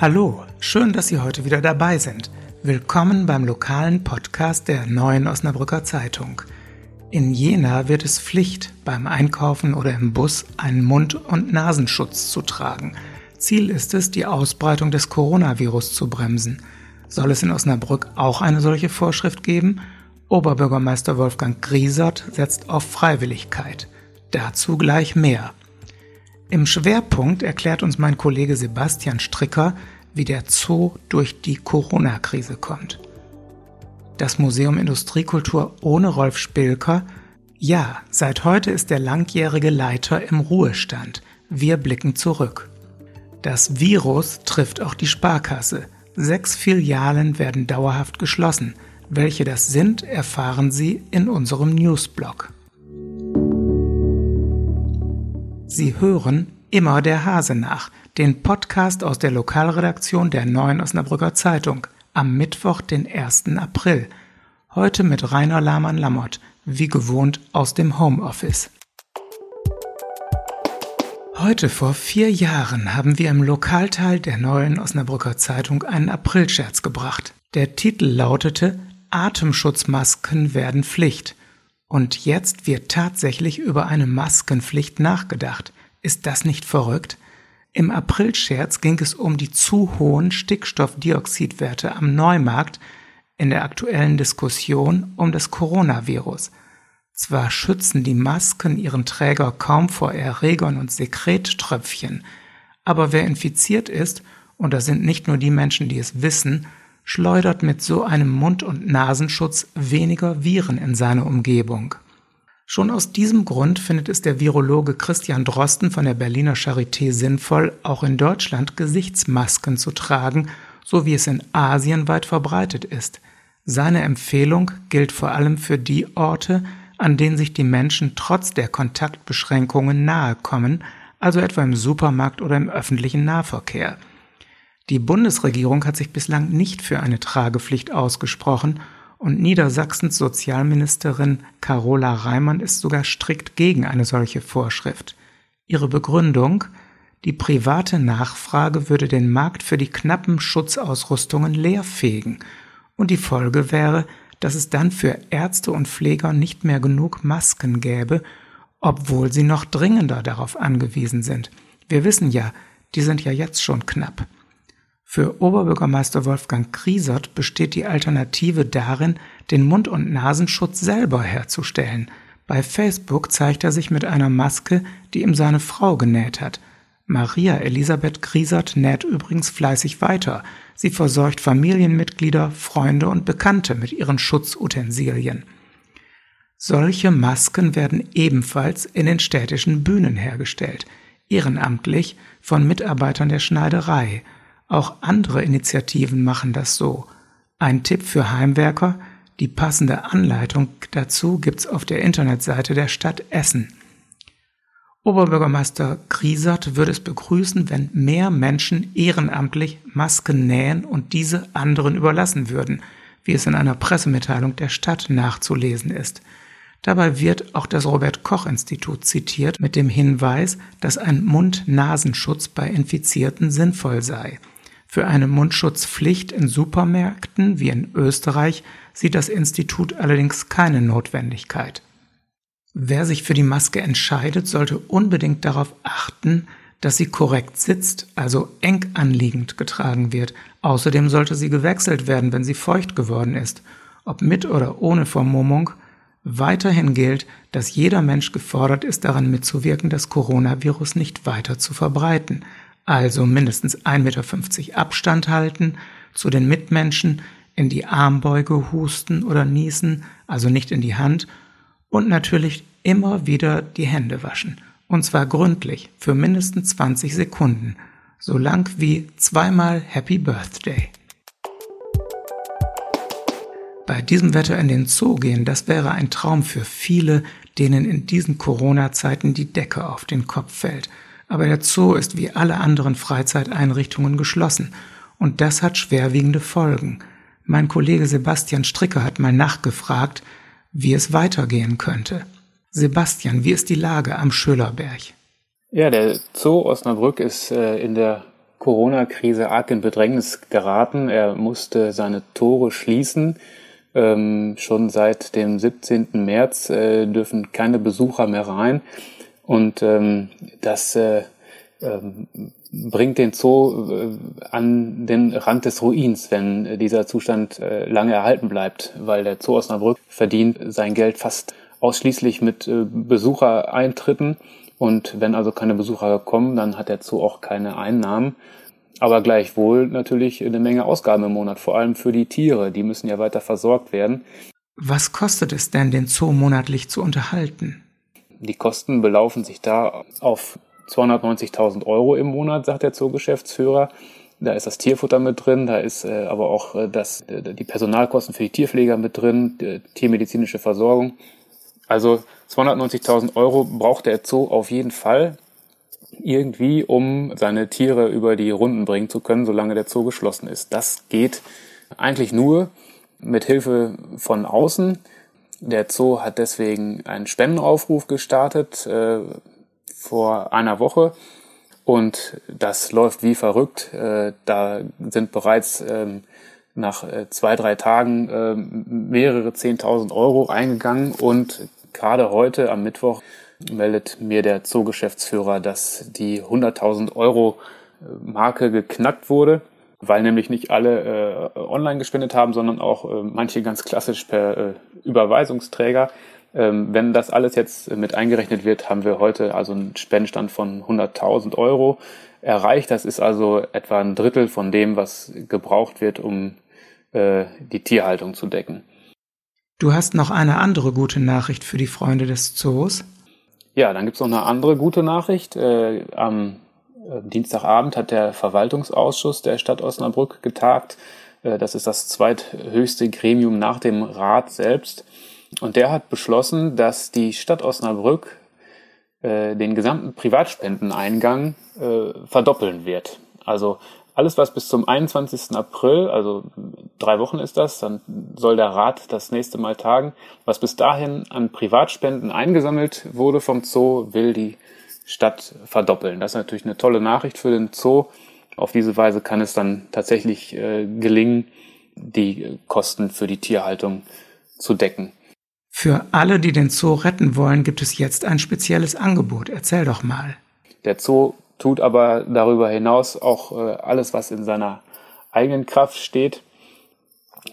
Hallo, schön, dass Sie heute wieder dabei sind. Willkommen beim lokalen Podcast der Neuen Osnabrücker Zeitung. In Jena wird es Pflicht, beim Einkaufen oder im Bus einen Mund- und Nasenschutz zu tragen. Ziel ist es, die Ausbreitung des Coronavirus zu bremsen. Soll es in Osnabrück auch eine solche Vorschrift geben? Oberbürgermeister Wolfgang Griesert setzt auf Freiwilligkeit. Dazu gleich mehr. Im Schwerpunkt erklärt uns mein Kollege Sebastian Stricker, wie der Zoo durch die Corona-Krise kommt. Das Museum Industriekultur ohne Rolf Spilker? Ja, seit heute ist der langjährige Leiter im Ruhestand. Wir blicken zurück. Das Virus trifft auch die Sparkasse. Sechs Filialen werden dauerhaft geschlossen. Welche das sind, erfahren Sie in unserem Newsblog. Sie hören Immer der Hase nach, den Podcast aus der Lokalredaktion der Neuen Osnabrücker Zeitung am Mittwoch, den 1. April. Heute mit Rainer Lahmann-Lammert, wie gewohnt aus dem Homeoffice. Heute vor vier Jahren haben wir im Lokalteil der Neuen Osnabrücker Zeitung einen Aprilscherz gebracht. Der Titel lautete Atemschutzmasken werden Pflicht. Und jetzt wird tatsächlich über eine Maskenpflicht nachgedacht. Ist das nicht verrückt? Im Aprilscherz ging es um die zu hohen Stickstoffdioxidwerte am Neumarkt in der aktuellen Diskussion um das Coronavirus. Zwar schützen die Masken ihren Träger kaum vor Erregern und Sekrettröpfchen, aber wer infiziert ist, und das sind nicht nur die Menschen, die es wissen, schleudert mit so einem Mund- und Nasenschutz weniger Viren in seine Umgebung. Schon aus diesem Grund findet es der Virologe Christian Drosten von der Berliner Charité sinnvoll, auch in Deutschland Gesichtsmasken zu tragen, so wie es in Asien weit verbreitet ist. Seine Empfehlung gilt vor allem für die Orte, an denen sich die Menschen trotz der Kontaktbeschränkungen nahe kommen, also etwa im Supermarkt oder im öffentlichen Nahverkehr. Die Bundesregierung hat sich bislang nicht für eine Tragepflicht ausgesprochen und Niedersachsens Sozialministerin Carola Reimann ist sogar strikt gegen eine solche Vorschrift. Ihre Begründung die private Nachfrage würde den Markt für die knappen Schutzausrüstungen leerfegen und die Folge wäre, dass es dann für Ärzte und Pfleger nicht mehr genug Masken gäbe, obwohl sie noch dringender darauf angewiesen sind. Wir wissen ja, die sind ja jetzt schon knapp. Für Oberbürgermeister Wolfgang Griesert besteht die Alternative darin, den Mund- und Nasenschutz selber herzustellen. Bei Facebook zeigt er sich mit einer Maske, die ihm seine Frau genäht hat. Maria Elisabeth Griesert näht übrigens fleißig weiter. Sie versorgt Familienmitglieder, Freunde und Bekannte mit ihren Schutzutensilien. Solche Masken werden ebenfalls in den städtischen Bühnen hergestellt, ehrenamtlich von Mitarbeitern der Schneiderei – auch andere Initiativen machen das so. Ein Tipp für Heimwerker, die passende Anleitung dazu gibt's auf der Internetseite der Stadt Essen. Oberbürgermeister Griesert würde es begrüßen, wenn mehr Menschen ehrenamtlich Masken nähen und diese anderen überlassen würden, wie es in einer Pressemitteilung der Stadt nachzulesen ist. Dabei wird auch das Robert Koch Institut zitiert mit dem Hinweis, dass ein Mund-Nasenschutz bei Infizierten sinnvoll sei. Für eine Mundschutzpflicht in Supermärkten wie in Österreich sieht das Institut allerdings keine Notwendigkeit. Wer sich für die Maske entscheidet, sollte unbedingt darauf achten, dass sie korrekt sitzt, also eng anliegend getragen wird. Außerdem sollte sie gewechselt werden, wenn sie feucht geworden ist. Ob mit oder ohne Vermummung, weiterhin gilt, dass jeder Mensch gefordert ist, daran mitzuwirken, das Coronavirus nicht weiter zu verbreiten also mindestens 1,50 Meter Abstand halten zu den Mitmenschen, in die Armbeuge husten oder niesen, also nicht in die Hand, und natürlich immer wieder die Hände waschen. Und zwar gründlich, für mindestens 20 Sekunden, so lang wie zweimal Happy Birthday. Bei diesem Wetter in den Zoo gehen, das wäre ein Traum für viele, denen in diesen Corona-Zeiten die Decke auf den Kopf fällt – aber der Zoo ist wie alle anderen Freizeiteinrichtungen geschlossen und das hat schwerwiegende Folgen. Mein Kollege Sebastian Stricker hat mal nachgefragt, wie es weitergehen könnte. Sebastian, wie ist die Lage am Schölerberg? Ja, der Zoo Osnabrück ist äh, in der Corona-Krise arg in Bedrängnis geraten. Er musste seine Tore schließen. Ähm, schon seit dem 17. März äh, dürfen keine Besucher mehr rein. Und ähm, das äh, ähm, bringt den Zoo äh, an den Rand des Ruins, wenn dieser Zustand äh, lange erhalten bleibt, weil der Zoo Osnabrück verdient sein Geld fast ausschließlich mit äh, Besuchereintritten. Und wenn also keine Besucher kommen, dann hat der Zoo auch keine Einnahmen. Aber gleichwohl natürlich eine Menge Ausgaben im Monat, vor allem für die Tiere. Die müssen ja weiter versorgt werden. Was kostet es denn, den Zoo monatlich zu unterhalten? Die Kosten belaufen sich da auf 290.000 Euro im Monat, sagt der Zoogeschäftsführer. Da ist das Tierfutter mit drin, da ist äh, aber auch äh, das, äh, die Personalkosten für die Tierpfleger mit drin, die tiermedizinische Versorgung. Also 290.000 Euro braucht der Zoo auf jeden Fall irgendwie, um seine Tiere über die Runden bringen zu können, solange der Zoo geschlossen ist. Das geht eigentlich nur mit Hilfe von außen. Der Zoo hat deswegen einen Spendenaufruf gestartet äh, vor einer Woche. Und das läuft wie verrückt. Äh, da sind bereits ähm, nach äh, zwei, drei Tagen äh, mehrere Zehntausend Euro eingegangen. Und gerade heute am Mittwoch meldet mir der Zoogeschäftsführer, dass die 100.000 Euro äh, Marke geknackt wurde weil nämlich nicht alle äh, online gespendet haben, sondern auch äh, manche ganz klassisch per äh, Überweisungsträger. Ähm, wenn das alles jetzt mit eingerechnet wird, haben wir heute also einen Spendenstand von 100.000 Euro erreicht. Das ist also etwa ein Drittel von dem, was gebraucht wird, um äh, die Tierhaltung zu decken. Du hast noch eine andere gute Nachricht für die Freunde des Zoos. Ja, dann gibt's noch eine andere gute Nachricht. Äh, am Dienstagabend hat der Verwaltungsausschuss der Stadt Osnabrück getagt. Äh, das ist das zweithöchste Gremium nach dem Rat selbst. Und der hat beschlossen, dass die Stadt Osnabrück äh, den gesamten Privatspendeneingang verdoppeln wird. Also alles, was bis zum 21. April, also drei Wochen ist das, dann soll der Rat das nächste Mal tagen. Was bis dahin an Privatspenden eingesammelt wurde vom Zoo, will die Stadt verdoppeln. Das ist natürlich eine tolle Nachricht für den Zoo. Auf diese Weise kann es dann tatsächlich äh, gelingen, die Kosten für die Tierhaltung zu decken. Für alle, die den Zoo retten wollen, gibt es jetzt ein spezielles Angebot. Erzähl doch mal. Der Zoo tut aber darüber hinaus auch äh, alles, was in seiner eigenen Kraft steht.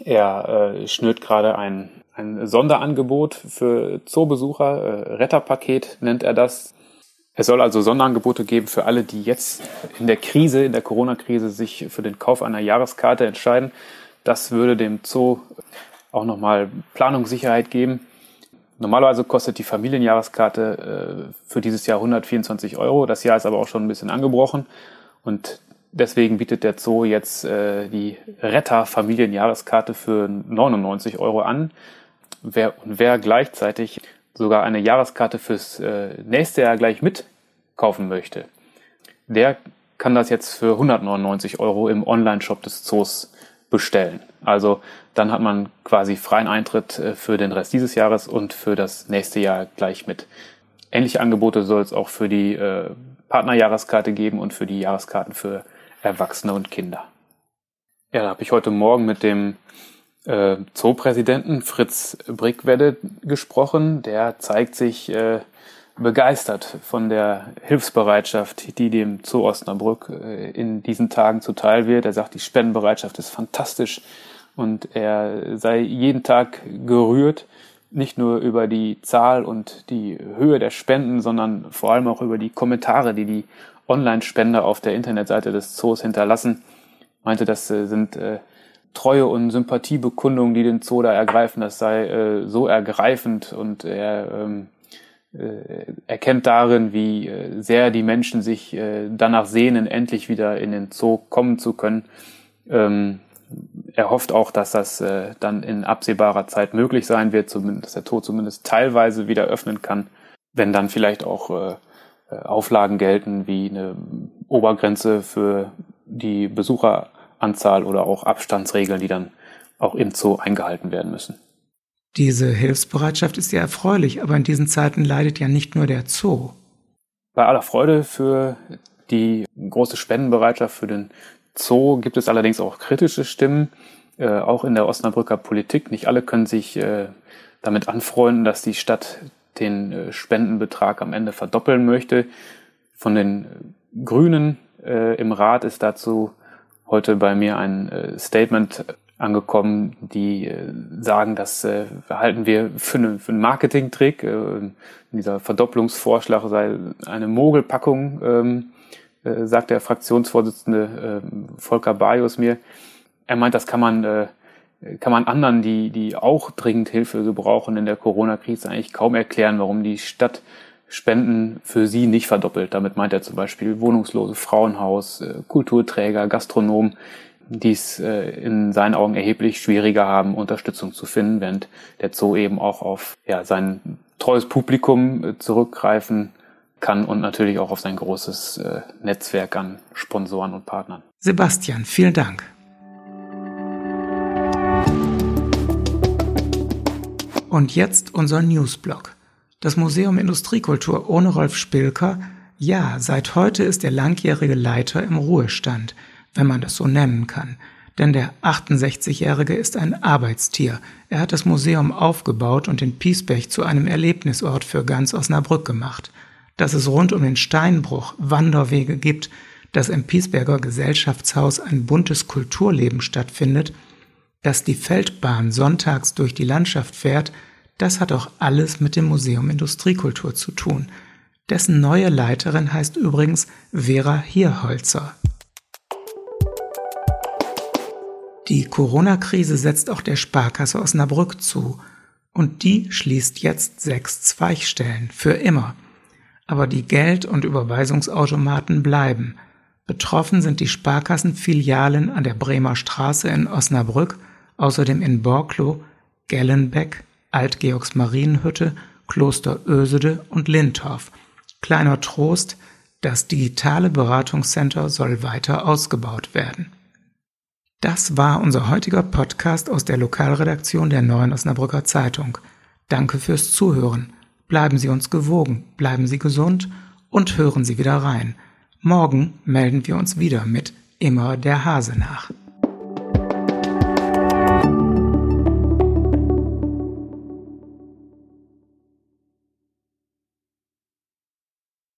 Er äh, schnürt gerade ein, ein Sonderangebot für Zoobesucher, äh, Retterpaket nennt er das. Es soll also Sonderangebote geben für alle, die jetzt in der Krise, in der Corona-Krise sich für den Kauf einer Jahreskarte entscheiden. Das würde dem Zoo auch nochmal Planungssicherheit geben. Normalerweise kostet die Familienjahreskarte äh, für dieses Jahr 124 Euro. Das Jahr ist aber auch schon ein bisschen angebrochen. Und deswegen bietet der Zoo jetzt äh, die Retter-Familienjahreskarte für 99 Euro an. Wer, und wer gleichzeitig sogar eine Jahreskarte fürs äh, nächste Jahr gleich mitkaufen möchte, der kann das jetzt für 199 Euro im Online-Shop des Zoos bestellen. Also dann hat man quasi freien Eintritt äh, für den Rest dieses Jahres und für das nächste Jahr gleich mit. Ähnliche Angebote soll es auch für die äh, Partnerjahreskarte geben und für die Jahreskarten für Erwachsene und Kinder. Ja, da habe ich heute Morgen mit dem äh, Zoopräsidenten Fritz Brickwedde gesprochen. Der zeigt sich äh, begeistert von der Hilfsbereitschaft, die dem Zoo Osnabrück äh, in diesen Tagen zuteil wird. Er sagt, die Spendenbereitschaft ist fantastisch und er sei jeden Tag gerührt, nicht nur über die Zahl und die Höhe der Spenden, sondern vor allem auch über die Kommentare, die die Online-Spender auf der Internetseite des Zoos hinterlassen. Meinte, das äh, sind äh, Treue und Sympathiebekundungen, die den Zoo da ergreifen, das sei äh, so ergreifend und er ähm, äh, erkennt darin, wie äh, sehr die Menschen sich äh, danach sehnen, endlich wieder in den Zoo kommen zu können. Ähm, er hofft auch, dass das äh, dann in absehbarer Zeit möglich sein wird, zumindest, dass der Zoo zumindest teilweise wieder öffnen kann, wenn dann vielleicht auch äh Auflagen gelten wie eine Obergrenze für die Besucher Anzahl oder auch Abstandsregeln, die dann auch im Zoo eingehalten werden müssen. Diese Hilfsbereitschaft ist ja erfreulich, aber in diesen Zeiten leidet ja nicht nur der Zoo. Bei aller Freude für die große Spendenbereitschaft für den Zoo gibt es allerdings auch kritische Stimmen, äh, auch in der Osnabrücker Politik. Nicht alle können sich äh, damit anfreunden, dass die Stadt den äh, Spendenbetrag am Ende verdoppeln möchte. Von den Grünen äh, im Rat ist dazu heute bei mir ein äh, Statement angekommen, die äh, sagen, das äh, halten wir für, für einen Marketingtrick. Dieser Verdopplungsvorschlag sei eine Mogelpackung, ähm, äh, sagt der Fraktionsvorsitzende Volker Bajos mir. Er meint, das kann man, kann man anderen, die, die auch dringend Hilfe gebrauchen in der Corona-Krise, eigentlich kaum erklären, warum die Stadt Spenden für sie nicht verdoppelt. Damit meint er zum Beispiel Wohnungslose, Frauenhaus, äh, Kulturträger, Gastronomen, die es äh, in seinen Augen erheblich schwieriger haben, Unterstützung zu finden, während der Zoo eben auch auf ja, sein treues Publikum äh, zurückgreifen kann und natürlich auch auf sein großes Netzwerk an Sponsoren und Partnern. Sebastian, vielen Dank. Und jetzt unser Newsblog. Das Museum Industriekultur ohne Rolf Spilker, ja, seit heute ist der langjährige Leiter im Ruhestand, wenn man das so nennen kann. Denn der 68-Jährige ist ein Arbeitstier. Er hat das Museum aufgebaut und den Piesbech zu einem Erlebnisort für ganz Osnabrück gemacht. Dass es rund um den Steinbruch Wanderwege gibt, dass im Piesberger Gesellschaftshaus ein buntes Kulturleben stattfindet, dass die Feldbahn sonntags durch die Landschaft fährt, das hat auch alles mit dem Museum Industriekultur zu tun. Dessen neue Leiterin heißt übrigens Vera Hierholzer. Die Corona-Krise setzt auch der Sparkasse Osnabrück zu und die schließt jetzt sechs Zweigstellen für immer. Aber die Geld- und Überweisungsautomaten bleiben. Betroffen sind die Sparkassenfilialen an der Bremer Straße in Osnabrück, außerdem in Borklow, Gellenbeck, Alt-Georgs-Marienhütte, Kloster Ösede und Lintorf. Kleiner Trost, das digitale Beratungscenter soll weiter ausgebaut werden. Das war unser heutiger Podcast aus der Lokalredaktion der Neuen Osnabrücker Zeitung. Danke fürs Zuhören. Bleiben Sie uns gewogen, bleiben Sie gesund und hören Sie wieder rein. Morgen melden wir uns wieder mit Immer der Hase nach.